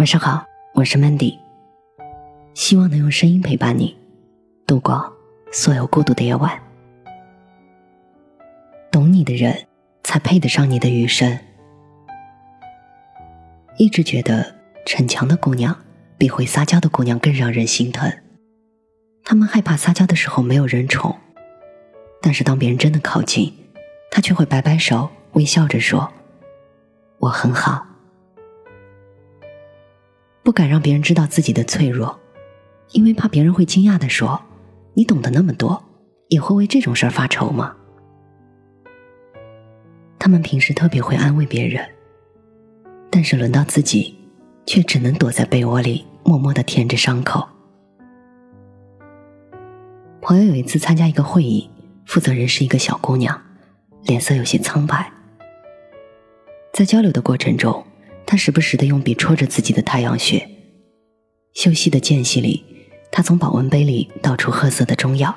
晚上好，我是 Mandy，希望能用声音陪伴你度过所有孤独的夜晚。懂你的人，才配得上你的余生。一直觉得逞强的姑娘比会撒娇的姑娘更让人心疼。她们害怕撒娇的时候没有人宠，但是当别人真的靠近，她却会摆摆手，微笑着说：“我很好。”不敢让别人知道自己的脆弱，因为怕别人会惊讶的说：“你懂得那么多，也会为这种事儿发愁吗？”他们平时特别会安慰别人，但是轮到自己，却只能躲在被窝里默默的舔着伤口。朋友有一次参加一个会议，负责人是一个小姑娘，脸色有些苍白。在交流的过程中。他时不时的用笔戳着自己的太阳穴。休息的间隙里，他从保温杯里倒出褐色的中药。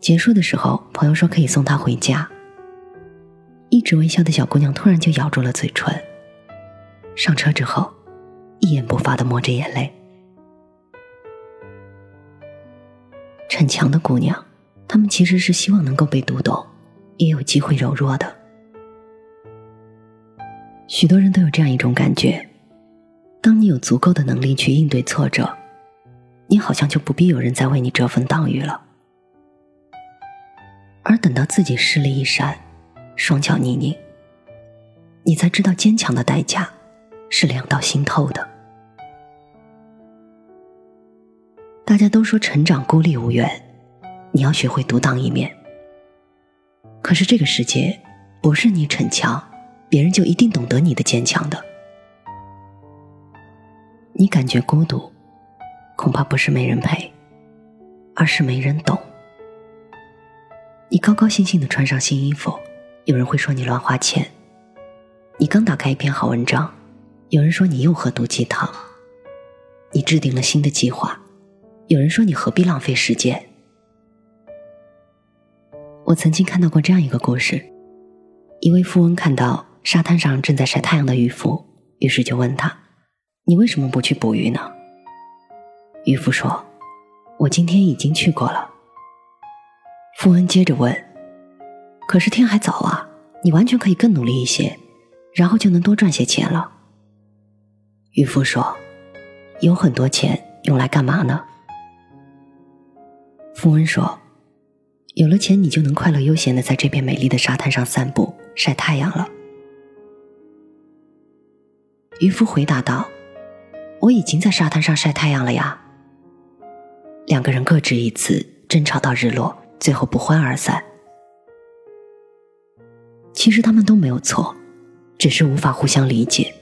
结束的时候，朋友说可以送他回家。一直微笑的小姑娘突然就咬住了嘴唇。上车之后，一言不发的抹着眼泪。逞强的姑娘，她们其实是希望能够被读懂，也有机会柔弱的。许多人都有这样一种感觉：当你有足够的能力去应对挫折，你好像就不必有人再为你遮风挡雨了。而等到自己视力一闪，双脚泥泞，你才知道坚强的代价是凉到心透的。大家都说成长孤立无援，你要学会独当一面。可是这个世界不是你逞强。别人就一定懂得你的坚强的。你感觉孤独，恐怕不是没人陪，而是没人懂。你高高兴兴的穿上新衣服，有人会说你乱花钱；你刚打开一篇好文章，有人说你又喝毒鸡汤；你制定了新的计划，有人说你何必浪费时间。我曾经看到过这样一个故事：一位富翁看到。沙滩上正在晒太阳的渔夫，于是就问他：“你为什么不去捕鱼呢？”渔夫说：“我今天已经去过了。”富翁接着问：“可是天还早啊，你完全可以更努力一些，然后就能多赚些钱了。”渔夫说：“有很多钱用来干嘛呢？”富翁说：“有了钱，你就能快乐悠闲的在这片美丽的沙滩上散步晒太阳了。”渔夫回答道：“我已经在沙滩上晒太阳了呀。”两个人各执一词，争吵到日落，最后不欢而散。其实他们都没有错，只是无法互相理解。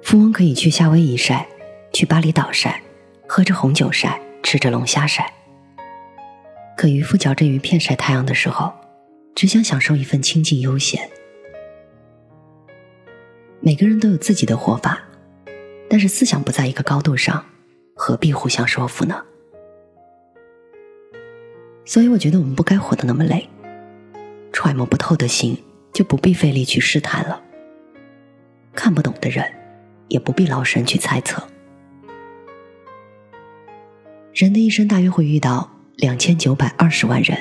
富翁可以去夏威夷晒，去巴厘岛晒，喝着红酒晒，吃着龙虾晒。可渔夫嚼着鱼片晒太阳的时候，只想享受一份清静悠闲。每个人都有自己的活法，但是思想不在一个高度上，何必互相说服呢？所以我觉得我们不该活得那么累，揣摩不透的心就不必费力去试探了。看不懂的人，也不必劳神去猜测。人的一生大约会遇到两千九百二十万人，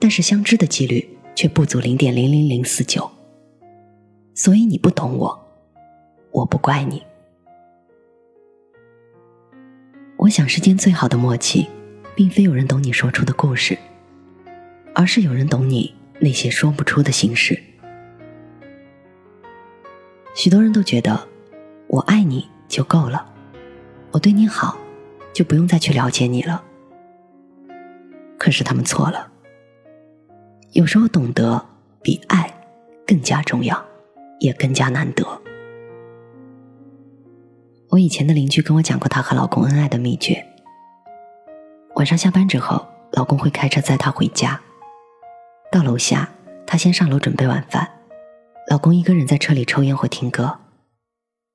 但是相知的几率却不足零点零零零四九。所以你不懂我，我不怪你。我想世间最好的默契，并非有人懂你说出的故事，而是有人懂你那些说不出的心事。许多人都觉得我爱你就够了，我对你好，就不用再去了解你了。可是他们错了，有时候懂得比爱更加重要。也更加难得。我以前的邻居跟我讲过她和老公恩爱的秘诀。晚上下班之后，老公会开车载她回家。到楼下，她先上楼准备晚饭，老公一个人在车里抽烟或听歌。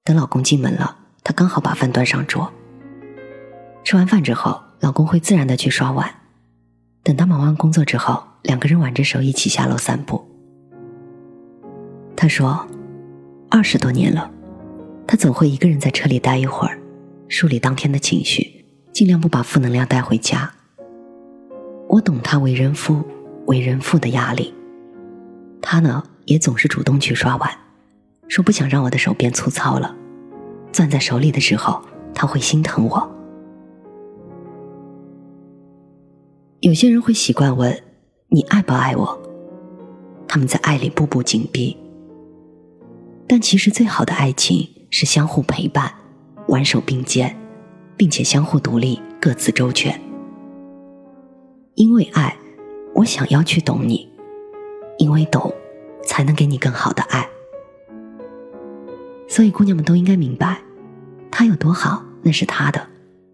等老公进门了，她刚好把饭端上桌。吃完饭之后，老公会自然的去刷碗。等他忙完工作之后，两个人挽着手一起下楼散步。他说。二十多年了，他总会一个人在车里待一会儿，梳理当天的情绪，尽量不把负能量带回家。我懂他为人夫、为人父的压力，他呢也总是主动去刷碗，说不想让我的手变粗糙了，攥在手里的时候他会心疼我。有些人会习惯问：“你爱不爱我？”他们在爱里步步紧逼，但其实最好的爱情是相互陪伴、挽手并肩，并且相互独立、各自周全。因为爱，我想要去懂你；因为懂，才能给你更好的爱。所以，姑娘们都应该明白，他有多好，那是他的；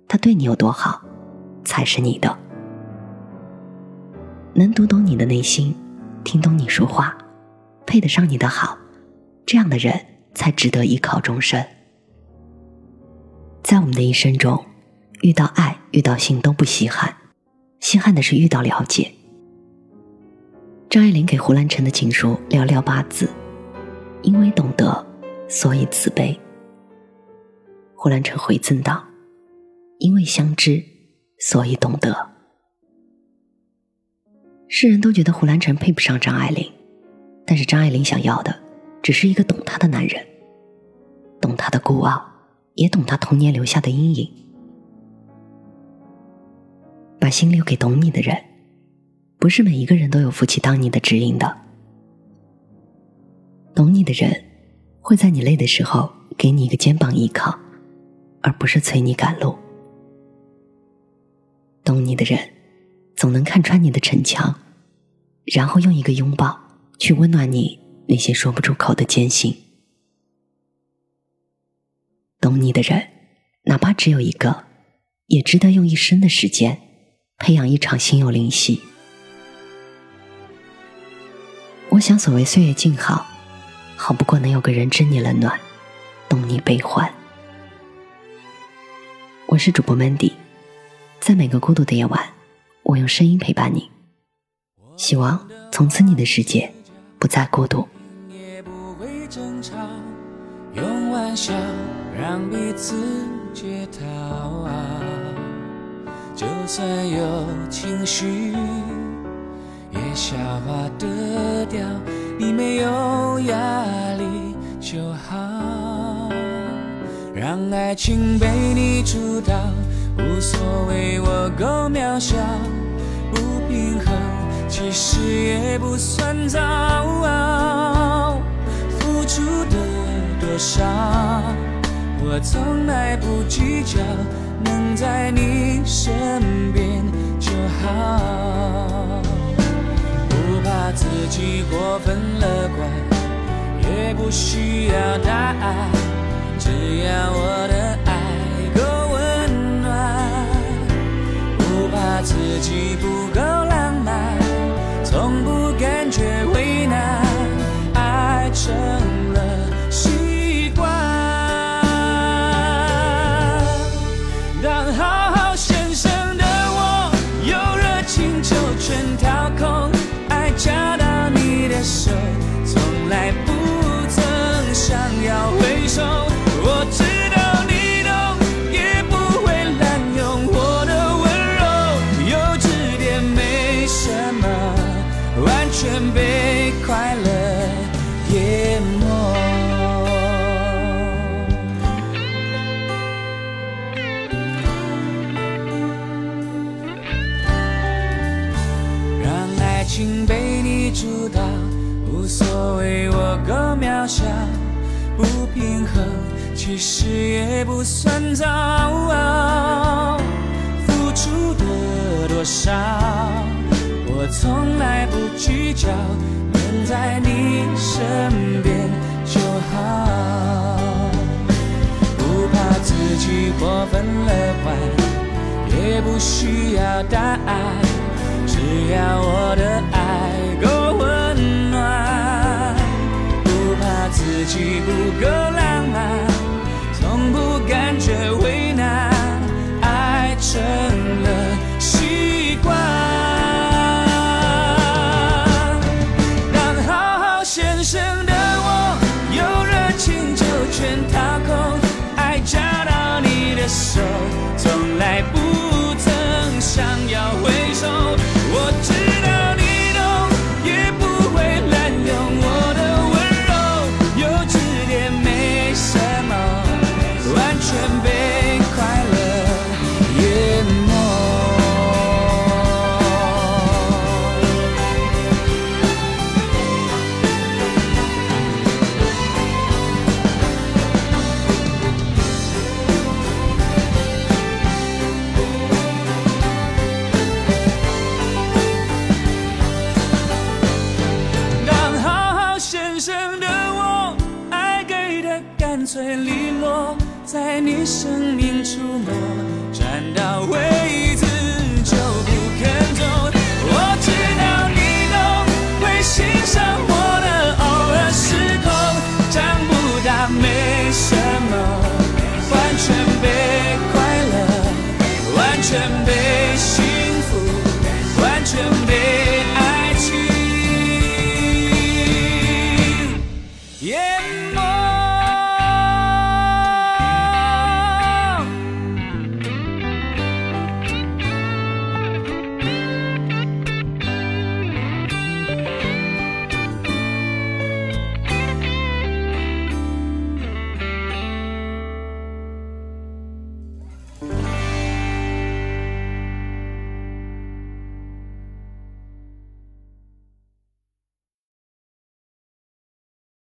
他对你有多好，才是你的。能读懂你的内心，听懂你说话，配得上你的好，这样的人才值得依靠终身。在我们的一生中，遇到爱、遇到性都不稀罕，稀罕的是遇到了解。张爱玲给胡兰成的情书寥寥八字：因为懂得，所以慈悲。胡兰成回赠道：因为相知，所以懂得。世人都觉得胡兰成配不上张爱玲，但是张爱玲想要的只是一个懂她的男人，懂她的孤傲，也懂她童年留下的阴影。把心留给懂你的人，不是每一个人都有福气当你的指引的。懂你的人，会在你累的时候给你一个肩膀依靠，而不是催你赶路。懂你的人。总能看穿你的逞强，然后用一个拥抱去温暖你那些说不出口的艰辛。懂你的人，哪怕只有一个，也值得用一生的时间培养一场心有灵犀。我想，所谓岁月静好，好不过能有个人知你冷暖，懂你悲欢。我是主播 Mandy，在每个孤独的夜晚。我用声音陪伴你，希望从此你的世界不再孤独。用玩笑让彼此解套啊，就算有情绪也消化得掉。你没有压力就好，让爱情被你主导。无所谓，我够渺小，其实也不算糟。付出的多少，我从来不计较，能在你身边就好。不怕自己过分乐观，也不需要答案，只要我的爱够温暖，不怕。自己不够，从不感觉为难，爱成情被你主导，无所谓我够渺小不平衡，其实也不算糟。付出的多少，我从来不计较，能在你身边就好。不怕自己过分乐观，也不需要答案，只要我的爱够温暖。不怕自己不够浪漫，从不感觉为难，爱成了习惯。当好好先生的我，有热情就全掏空，爱找到你的手，从来不曾想要回首。listen